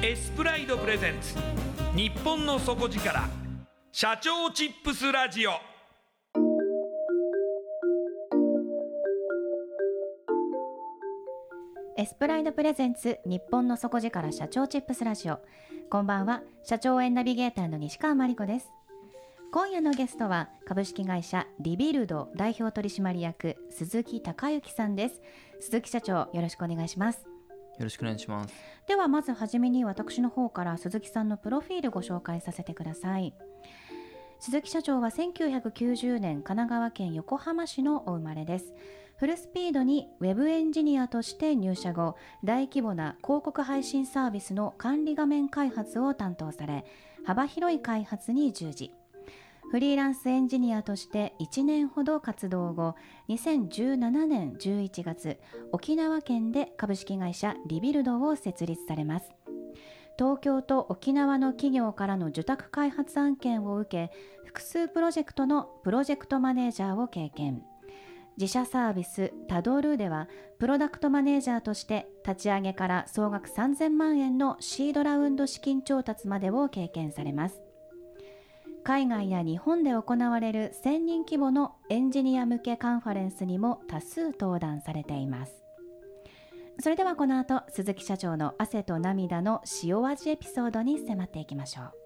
エスプライドプレゼンツ。日本の底力。社長チップスラジオ。エスプライドプレゼンツ。日本の底力。社長チップスラジオ。こんばんは。社長園ナビゲーターの西川真理子です。今夜のゲストは。株式会社。リビルド代表取締役。鈴木孝之さんです。鈴木社長よろしくお願いします。よろしくお願いします。ではまずはじめに私の方から鈴木さんのプロフィールご紹介させてください。鈴木社長は1990年神奈川県横浜市のお生まれです。フルスピードにウェブエンジニアとして入社後大規模な広告配信サービスの管理画面開発を担当され幅広い開発に従事。フリーランスエンジニアとして1年ほど活動後2017年11月沖縄県で株式会社リビルドを設立されます。東京と沖縄の企業からの受託開発案件を受け複数プロジェクトのプロジェクトマネージャーを経験。自社サービスタドルーではプロダクトマネージャーとして立ち上げから総額3000万円のシードラウンド資金調達までを経験されます。海外や日本で行われる1000人規模のエンジニア向けカンファレンスにも多数登壇されています。それではこの後鈴木社長の汗と涙の塩味エピソードに迫っていきましょう。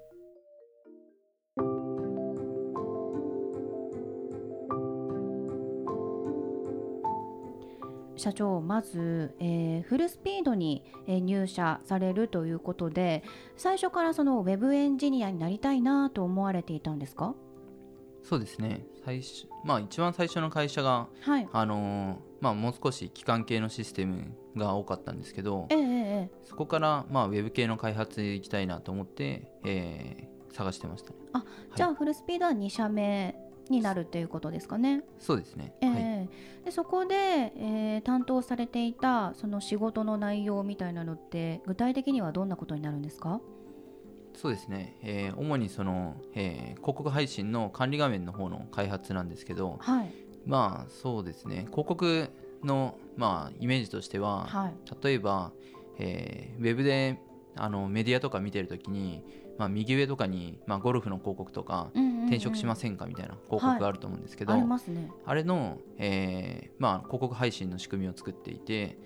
社長まず、えーフルスピードに、えー入社されるということで最初からそのウェブエンジニアになりたいなと思われていたんですか？そうですね。最初、まあ一番最初の会社が、はいあのーまあもう少し機関系のシステムが多かったんですけどえ、えええそこからまあウェブ系の開発行きたいなと思って、えー探してましたね。あじゃあフルスピードは2社目になるということですかね。そうですね。ええはい。でそこで、えー担当されていたその仕事の内容みたいなのって具体的にはどんなことになるんですか？そうですね。えー主にその、えー広告配信の管理画面の方の開発なんですけど、はいまあそうですね。広告のまあイメージとしては、はい例えば、えーウェブであのメディアとか見てるときに、まあ、右上とかに、まあ、ゴルフの広告とか、うん転職しませんかみたいな広告があると思うんですけど、ありますね。あれの、えーまあ、広告配信の仕組みを作っていて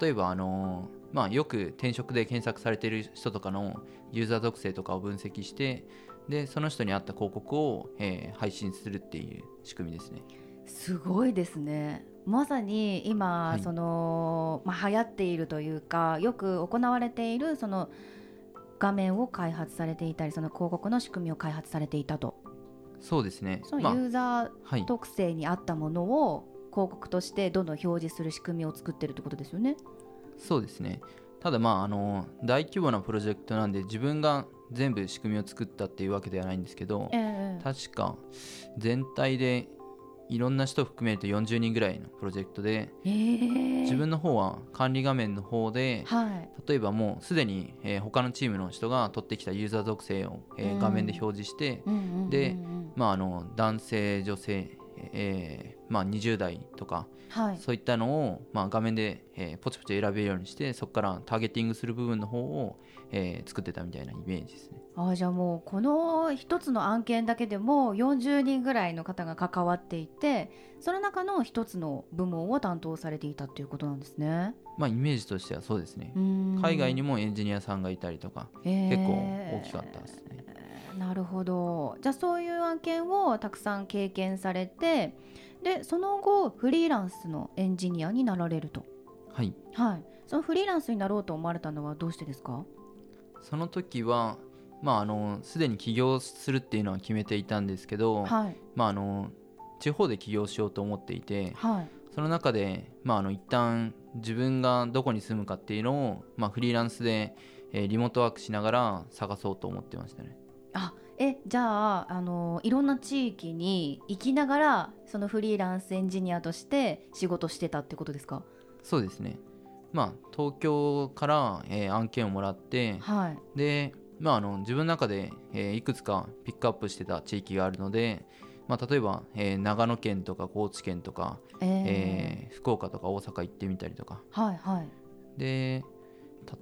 例えば、あのーまあ、よく転職で検索されている人とかのユーザー属性とかを分析してでその人に合った広告を、えー配信するっていう仕組みですね。すごいですねまさに今、はいその、まあ、流行っているというかよく行われているその画面を開発されていたりその広告の仕組みを開発されていたとそうですね。そのまあユーザーはい特性に合ったものを広告としてどんどん表示する仕組みを作ってるってことですよね。そうですね。ただまああの大規模なプロジェクトなんで自分が全部仕組みを作ったっていうわけではないんですけどええ。確か全体でいろんな人含めると40人ぐらいのプロジェクトでええ自分の方は管理画面の方ではい。例えばもうすでに、えー他のチームの人が取ってきたユーザー属性を、えーうん。画面で表示して、でまあ、あの男性女性、えーまあ、20代とかはいそういったのを、まあ、画面で、えーポチポチ選べるようにしてそこからターゲティングする部分の方を、えー作ってたみたいなイメージですね。あじゃあもうこの一つの案件だけでも40人ぐらいの方が関わっていてその中の一つの部門を担当されていたっていうことなんですね。まあ、イメージとしてはそうですね。海海外にもエンジニアさんがいたりとか結構大きかったですね。なるほどじゃあそういう案件をたくさん経験されてでその後フリーランスのエンジニアになられると。はい。はい。そのフリーランスになろうと思われたのはどうしてですか？その時はまああのすでに起業するっていうのは決めていたんですけど、はい。まああの地方で起業しようと思っていてはい。その中でまああの一旦自分がどこに住むかっていうのをまあフリーランスで、えーリモートワークしながら探そうと思ってましたねあえじゃああのいろんな地域に行きながらそのフリーランスエンジニアとして仕事してたってことですか？そうですね。まあ東京から、えー案件をもらってはい。でまああの自分の中で、えーいくつかピックアップしてた地域があるのでまあ、例えば、えー長野県とか高知県とか、えー。えー福岡とか大阪行ってみたりとか。はいはい。で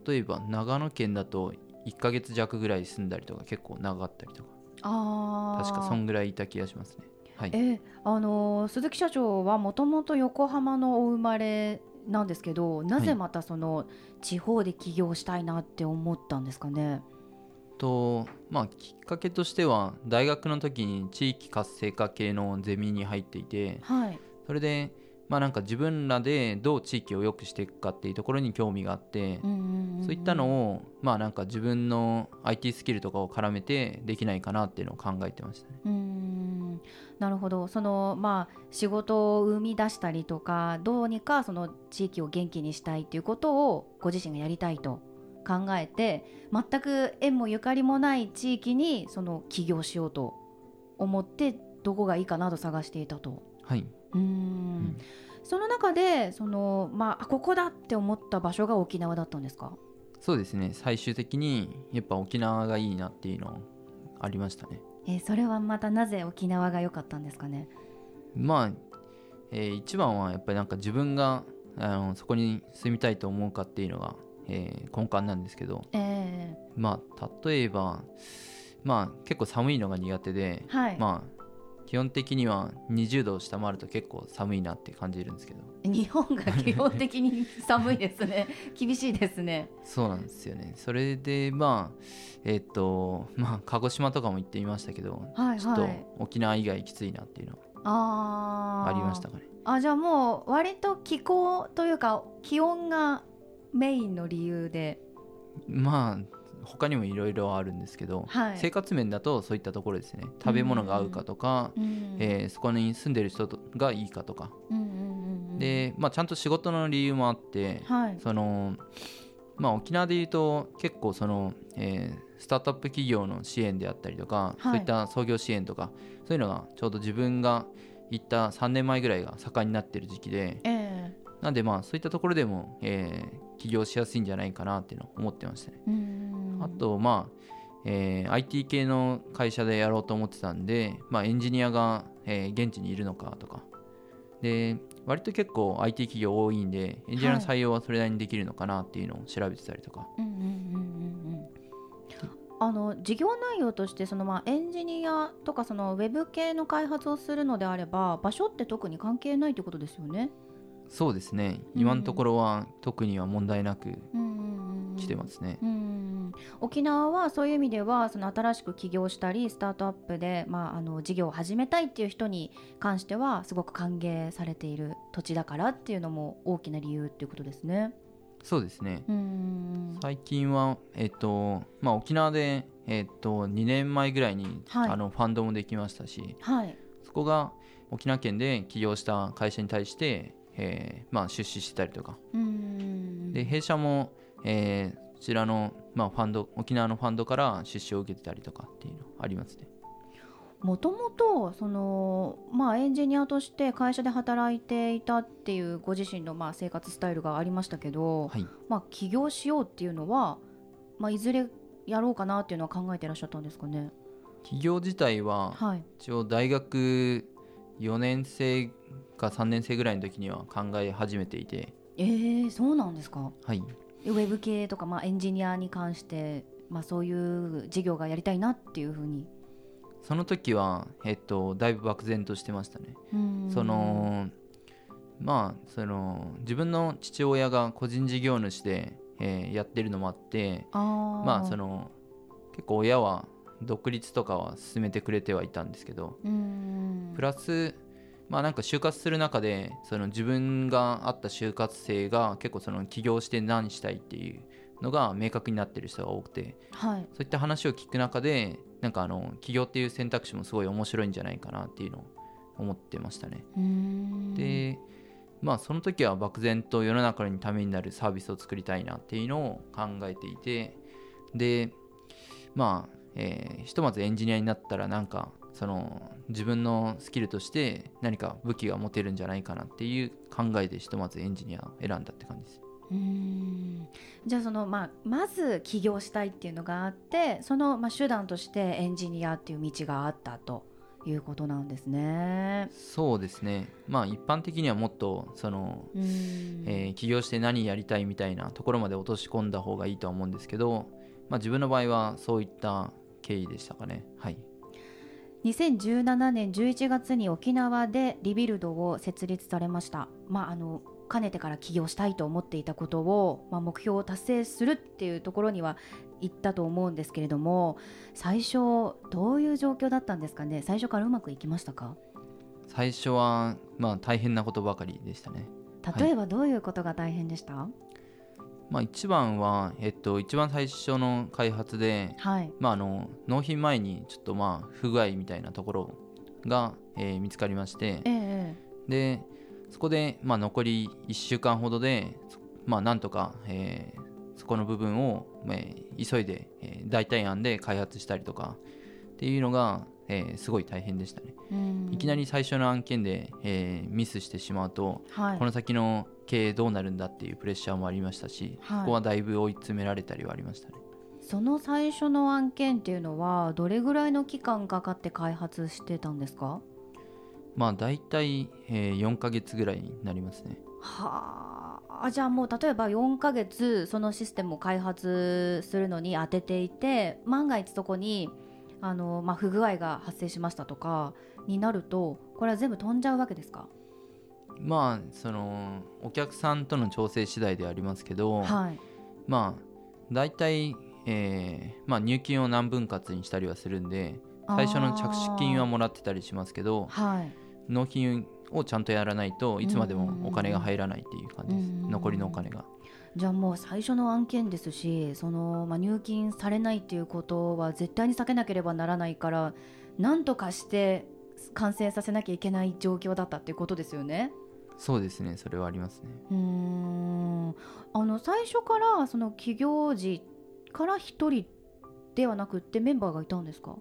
例えば長野県だと1ヶ月弱ぐらい住んだりとか結構長かったりとか。ああ確かそんぐらいいた気がしますね。はい。えーあのー鈴木社長はもともと横浜のお生まれなんですけどなぜまたその地方で起業したいなって思ったんですかね？とまあきっかけとしては大学の時に地域活性化系のゼミに入っていてはい、それでまあなんか自分らでどう地域を良くしていくかっていうところに興味があってそういったのをまあなんか自分の IT スキルとかを絡めてできないかなっていうのを考えてましたね。うーんなるほど。そのまあ仕事を生み出したりとかどうにかその地域を元気にしたいっていうことをご自身がやりたいと考えて全く縁もゆかりもない地域にその起業しようと思ってどこがいいかなと探していたと。はいうーん。んその中でその、まあ、あここだって思った場所が沖縄だったんですか？そうですね。最終的にやっぱ沖縄がいいなっていうのありましたね。えーそれはまたなぜ沖縄が良かったんですかね？まあ、えー一番はやっぱりなんか自分があのそこに住みたいと思うかっていうのが、えー根幹なんですけど。えまあ例えばまあ結構寒いのが苦手でー、はい、まあ基本的には20度を下回ると結構寒いなって感じるんですけど。日本が基本的に寒いですね。厳しいですね。そうなんですよね。それでまあえっ、とまあ鹿児島とかも行ってみましたけど、はいちょっとはい沖縄以外きついなっていうのはありましたかね。あじゃあもう割と気候というか気温がメインの理由で。まあ他にもいろいろあるんですけど、はい。生活面だとそういったところですね。食べ物が合うかとか、うんえーそこに住んでる人とがいいかとか、うんうんうんうんで、まあ、ちゃんと仕事の理由もあって、はい。そのまあ、沖縄でいうと結構その、えースタートアップ企業の支援であったりとか、い。そういった創業支援とかそういうのがちょうど自分が行った3年前ぐらいが盛んになってる時期でえなんでまあそういったところでも、えー起業しやすいんじゃないかなっていうのを思ってましたね。あとまあ、えー IT 系の会社でやろうと思ってたんで、まあ、エンジニアが、えー現地にいるのかとか。で割と結構 IT 企業多いんでエンジニアの採用はそれなりにできるのかなっていうのを調べてたりとか、うんうんうんうんうんあの事業内容としてそのまあエンジニアとかそのウェブ系の開発をするのであれば場所って特に関係ないってことですよね。そうですね。うん今のところは特には問題なく来てますね。うん沖縄はそういう意味ではその新しく起業したりスタートアップで、まあ、あの事業を始めたいっていう人に関してはすごく歓迎されている土地だからっていうのも大きな理由っていうことですね。そうですね。うん最近は、えっとまあ、沖縄で、えっと、2年前ぐらいに、はい。あのファンドもできましたしはい。そこが沖縄県で起業した会社に対して、えーまあ、出資してたりとか。うん。で弊社も、えーこちらの、まあ、ファンド沖縄のファンドから出資を受けてたりとかっていうのありますね。もともとその、まあ、エンジニアとして会社で働いていたっていうご自身のまあ生活スタイルがありましたけど、はい。まあ、起業しようっていうのは、まあ、いずれやろうかなっていうのは考えてらっしゃったんですかね。起業自体ははい、一応大学4年生か3年生ぐらいの時には考え始めていて、えー、そうなんですか。はい、ウェブ系とか、まあ、エンジニアに関して、まあ、そういう事業がやりたいなっていうふうに。その時は、えっと、だいぶ漠然としてましたね。うん。そのまあその自分の父親が個人事業主で、えーやってるのもあってまあその結構親は独立とかは進めてくれてはいたんですけどうんプラスまあなんか就活する中でその自分があった就活生が結構その起業して何したいっていうのが明確になってる人が多くてはいそういった話を聞く中でなんかあの起業っていう選択肢もすごい面白いんじゃないかなっていうのを思ってましたね。うんでまあその時は漠然と世の中にためになるサービスを作りたいなっていうのを考えていてでまあ、えーひとまずエンジニアになったらなんかその自分のスキルとして何か武器が持てるんじゃないかなっていう考えでひとまずエンジニアを選んだって感じです。うん。じゃあその、まあ、まず起業したいっていうのがあってその、まあ、手段としてエンジニアっていう道があったということなんですね。そうですね。まあ一般的にはもっとそのうん。えー起業して何やりたいみたいなところまで落とし込んだ方がいいとは思うんですけど、まあ、自分の場合はそういった経緯でしたかね。はい2017年11月に沖縄でリビルドを設立されました、まあ、あのかねてから起業したいと思っていたことを、まあ、目標を達成するっていうところには行ったと思うんですけれども最初どういう状況だったんですかね？最初からうまくいきましたか？最初はまあ大変なことばかりでしたね。例えばどういうことが大変でした？まあ一番は、えっと、一番最初の開発で、はい、まあ、あの納品前にちょっとまあ不具合みたいなところが、えー見つかりましてええでそこで、まあ、残り1週間ほどで、そまあ、なんとか、えーそこの部分を、えー急いで、えー代替案で開発したりとかっていうのが、えーすごい大変でしたね。うんいきなり最初の案件で、えーミスしてしまうと、はいこの先の経営どうなるんだっていうプレッシャーもありましたし、はいここはだいぶ追い詰められたりはありましたね。その最初の案件っていうのはどれぐらいの期間かかって開発してたんですか？まあ大体、えー4ヶ月ぐらいになりますね。はあじゃあもう例えば4ヶ月そのシステムを開発するのに当てていて万が一そこにあの、まあ、不具合が発生しましたとかになるとこれは全部飛んじゃうわけですか？まあそのお客さんとの調整次第でありますけど、はい。まあ大体、えーまあ、入金を何分割にしたりはするんで最初の着手金はもらってたりしますけどはい。納品をちゃんとやらないといつまでもお金が入らないっていう感じです。うん。残りのお金がじゃあもう最初の案件ですしその、まあ、入金されないっていうことは絶対に避けなければならないから何とかして完成させなきゃいけない状況だったっていうことですよね？そうですね。それはありますね。うーん。あの最初からその起業時から一人ではなくってメンバーがいたんですか？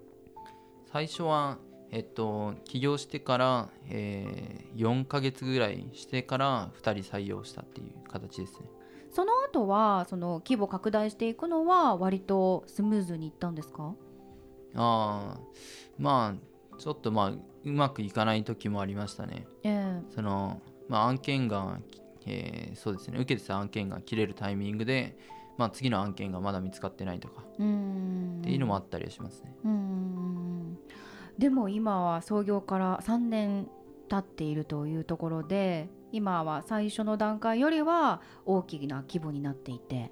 最初はえっと起業してから、えー4ヶ月ぐらいしてから2人採用したっていう形ですねその後はその規模拡大していくのは割とスムーズにいったんですか？ああまあちょっとまあうまくいかない時もありましたね。えその、まあ、案件が、えーそうですね。受けてた案件が切れるタイミングで、まあ、次の案件がまだ見つかってないとか。っていうのもあったりはしますね、うーんでも今は創業から3年経っているというところで今は最初の段階よりは大きな規模になっていて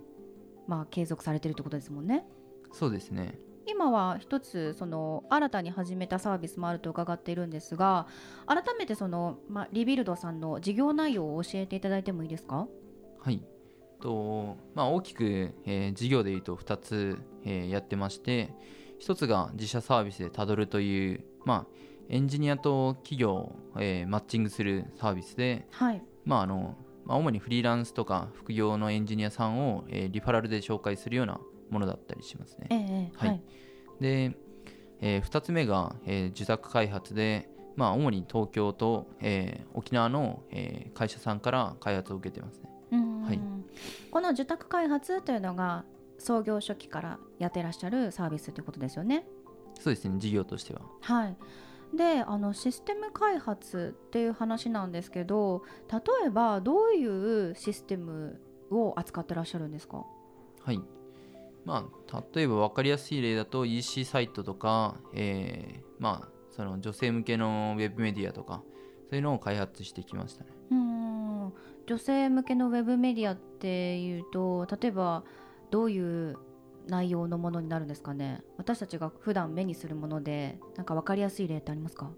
まあ、継続されてるってことですもんね。そうですね。今は一つその新たに始めたサービスもあると伺っているんですが改めてその、まあ、リビルドさんの事業内容を教えていただいてもいいですか？はい。とまあ、大きく、えー事業でいうと2つ、えーやってまして1つが自社サービスでたどるという、まあ、エンジニアと企業を、えーマッチングするサービスで、はいまああのまあ、主にフリーランスとか副業のエンジニアさんを、えーリファラルで紹介するようなものだったりしますね。ええええはいで、え2つ目が、えー受託開発で、まあ、主に東京と、えー沖縄の、えー会社さんから開発を受けてますね。うんはいこの受託開発というのが創業初期からやってらっしゃるサービスということですよね。そうですね事業としては。はいであのシステム開発っていう話なんですけど例えばどういうシステムを扱ってらっしゃるんですか？はい。まあ、例えば分かりやすい例だと EC サイトとか、えーまあ、その女性向けのウェブメディアとか、そういうのを開発してきましたね。うーん女性向けのウェブメディアっていうと例えばどういう内容のものになるんですかね。私たちが普段目にするものでなんか分かりやすい例ってありますか？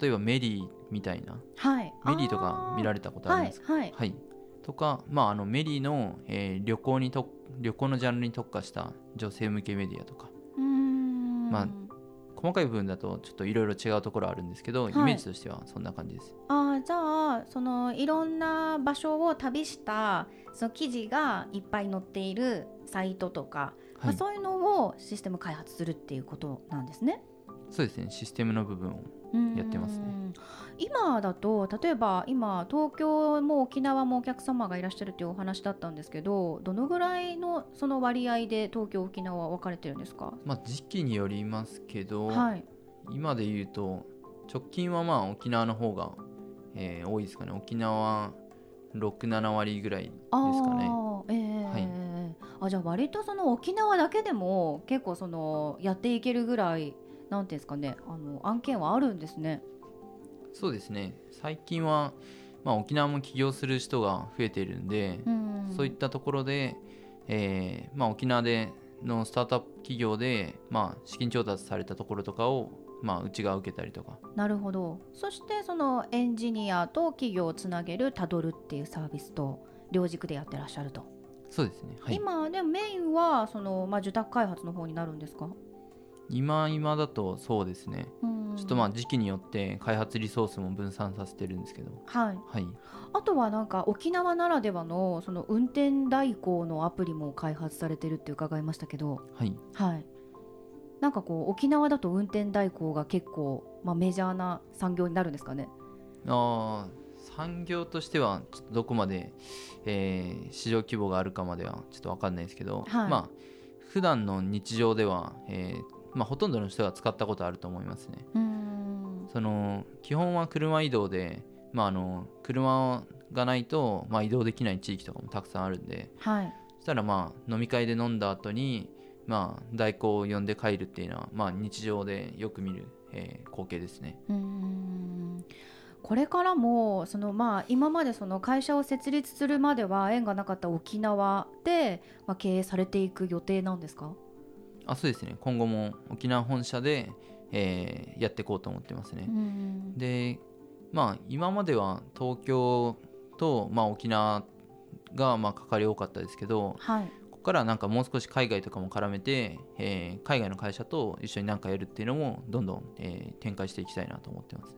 例えばメリーみたいな、はい。メリーとか見られたことありますか？はい、はい、はい。とか、まあ、あのメリーの、えー旅行にと旅行のジャンルに特化した女性向けメディアとか、うーん。まあ細かい部分だとちょっといろいろ違うところあるんですけど、いイメージとしてはそんな感じです。あーじゃあそのいろんな場所を旅したその記事がいっぱい載っているサイトとか、まあ、はい。そういうのをシステム開発するっていうことなんですね。そうですね。システムの部分を。やってますね。うん。今だと例えば今東京も沖縄もお客様がいらっしゃるというお話だったんですけどどのぐらいのその割合で東京沖縄は分かれてるんですか？まあ、時期によりますけど、はい。今で言うと直近はまあ沖縄の方が、えー多いですかね。沖縄67割ぐらいですかね。ええはい。あじゃあ割とその沖縄だけでも結構そのやっていけるぐらいなんていうんですかねあの案件はあるんですね。そうですね。最近は、まあ、沖縄も起業する人が増えているんで、うん。そういったところで、えーまあ、沖縄でのスタートアップ企業で、まあ、資金調達されたところとかを、まあ、うちが受けたりとか。なるほど。そしてそのエンジニアと企業をつなげるたどるっていうサービスと両軸でやってらっしゃると、そうですね、はい、今でもメインはその、まあ、受託開発の方になるんですか、今今だとそうですね。うん。ちょっとまあ時期によって開発リソースも分散させてるんですけど。はい、はい。あとはなんか沖縄ならではのその運転代行のアプリも開発されてるって伺いましたけど、はい。はい、なんかこう沖縄だと運転代行が結構、まあ、メジャーな産業になるんですかね。あー産業としてはちょっとどこまで、えー市場規模があるかまではちょっと分かんないですけど、はい。まあ普段の日常では、えーまあ、ほとんどの人が使ったことあると思いますね。その基本は車移動で、まあ、あの車がないと、まあ、移動できない地域とかもたくさんあるんで。はい。そしたらまあ飲み会で飲んだ後にまあ代行を呼んで帰るっていうのは、まあ、日常でよく見る、えー光景ですね。うーん。これからもその、まあ、今までその会社を設立するまでは縁がなかった沖縄で、まあ、経営されていく予定なんですか？あそうですね。今後も沖縄本社で、えーやっていこうと思ってますね。でまあ今までは東京と、まあ、沖縄がまあ関わり多かったですけどはい。ここからはなんかもう少し海外とかも絡めて、えー海外の会社と一緒に何かやるっていうのもどんどん、えー展開していきたいなと思ってます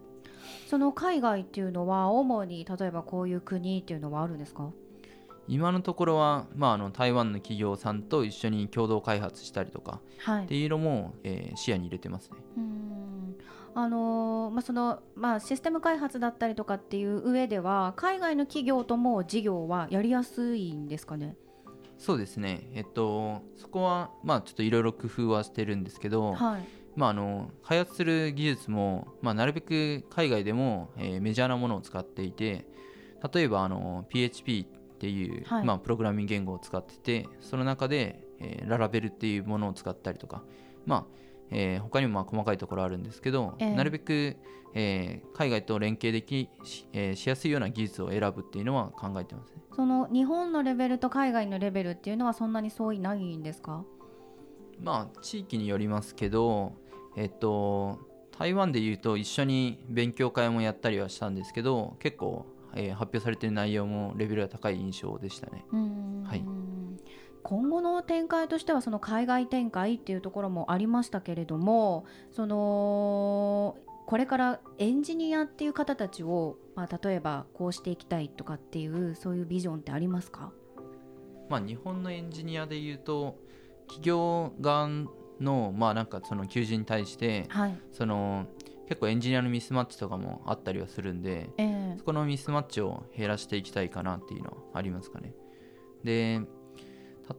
その海外っていうのは主に例えばこういう国っていうのはあるんですか？今のところは、まあ、あの台湾の企業さんと一緒に共同開発したりとかはい。っていうのも、えー視野に入れてますね。うーん。あのーまあそのまあ、システム開発だったりとかっていう上では海外の企業とも事業はやりやすいんですかね？そうですね。えっとそこはまあちょっといろいろ工夫はしてるんですけど、はい。まあ、あの開発する技術も、まあ、なるべく海外でも、えーメジャーなものを使っていて例えばあの PHP っていう、はい。まあ、プログラミング言語を使っててその中で、えーララベルっていうものを使ったりとか、まあえー他にもまあ細かいところあるんですけど、ええ。なるべく、えー海外と連携できし,、えーしやすいような技術を選ぶっていうのは考えてますね。その日本のレベルと海外のレベルっていうのはそんなに相違ないんですか？まあ地域によりますけど、えっと、台湾でいうと一緒に勉強会もやったりはしたんですけど結構、えー発表されてる内容もレベルが高い印象でしたね。はい。今後の展開としてはその海外展開っていうところもありましたけれどもそのこれからエンジニアっていう方たちを、まあ、例えばこうしていきたいとかっていうそういうビジョンってありますか？まあ、日本のエンジニアでいうと企業側のまあなんかその求人に対してはい、その結構エンジニアのミスマッチとかもあったりはするんでええそこのミスマッチを減らしていきたいかなっていうのはありますかね。で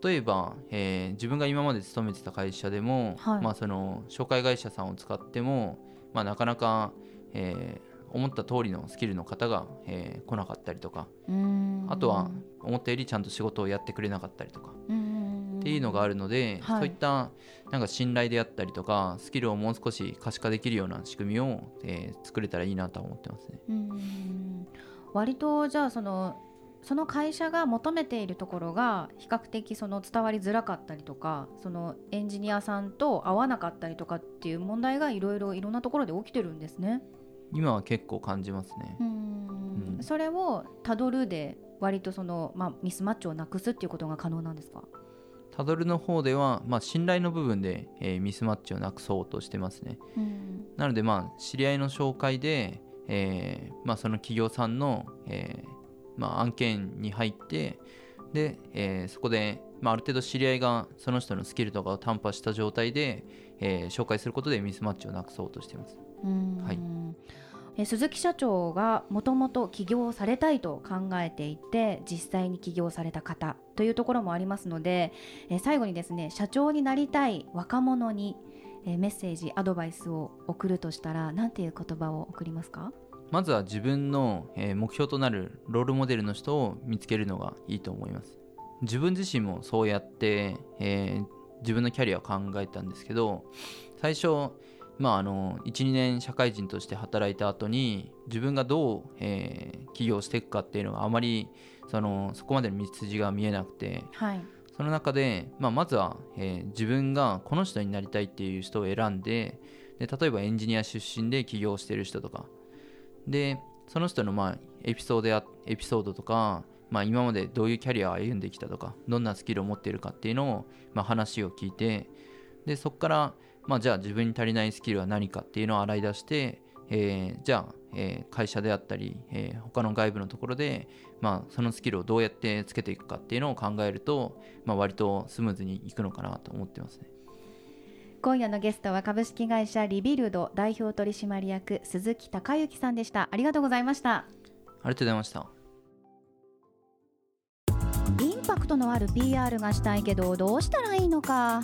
例えば、えー自分が今まで勤めてた会社でも、はい。まあ、その紹介会社さんを使っても、まあ、なかなか、えー思った通りのスキルの方が、えー来なかったりとか。あとは思ったよりちゃんと仕事をやってくれなかったりとか。っていうのがあるので、はい。そういったなんか信頼であったりとかスキルをもう少し可視化できるような仕組みを、えー作れたらいいなとは思ってますね。割とじゃあそのその会社が求めているところが比較的その伝わりづらかったりとかそのエンジニアさんと合わなかったりとかっていう問題がいろいろいろんなところで起きてるんですね。今は結構感じますねう。ーんうんそれをたどるで割とその、まあ、ミスマッチをなくすっていうことが可能なんですか？タドルの方では、まあ、信頼の部分で、えーミスマッチをなくそうとしてますね。うんなので、まあ、知り合いの紹介で、えーまあ、その企業さんの、えーまあ、案件に入ってで、えーそこで、まあ、ある程度知り合いがその人のスキルとかを担保した状態で、えー紹介することでミスマッチをなくそうとしてます。はいえ鈴木社長がもともと起業されたいと考えていて実際に起業された方というところもありますのでえ最後にですね社長になりたい若者にえメッセージアドバイスを送るとしたら何ていう言葉を送りますか？まずは自分の、えー目標となるロールモデルの人を見つけるのがいいと思います。自分自身もそうやって、えー自分のキャリアを考えたんですけど最初まああの12年社会人として働いた後に自分がどう、えー起業していくかっていうのがあまりそのそこまでの道筋が見えなくてはいその中で、まあ、まずは、えー自分がこの人になりたいっていう人を選んでで例えばエンジニア出身で起業してる人とか。でその人のまあエピソードやエピソードとか、まあ、今までどういうキャリアを歩んできたとかどんなスキルを持っているかっていうのを、まあ、話を聞いてでそこから、まあ、じゃあ自分に足りないスキルは何かっていうのを洗い出して、えーじゃあ、えー会社であったり、えー他の外部のところで、まあ、そのスキルをどうやってつけていくかっていうのを考えると、まあ、割とスムーズにいくのかなと思ってますね。今夜のゲストは株式会社リビルド代表取締役鈴木孝之さんでしたありがとうございましたありがとうございました。インパクトのある PR がしたいけどどうしたらいいのか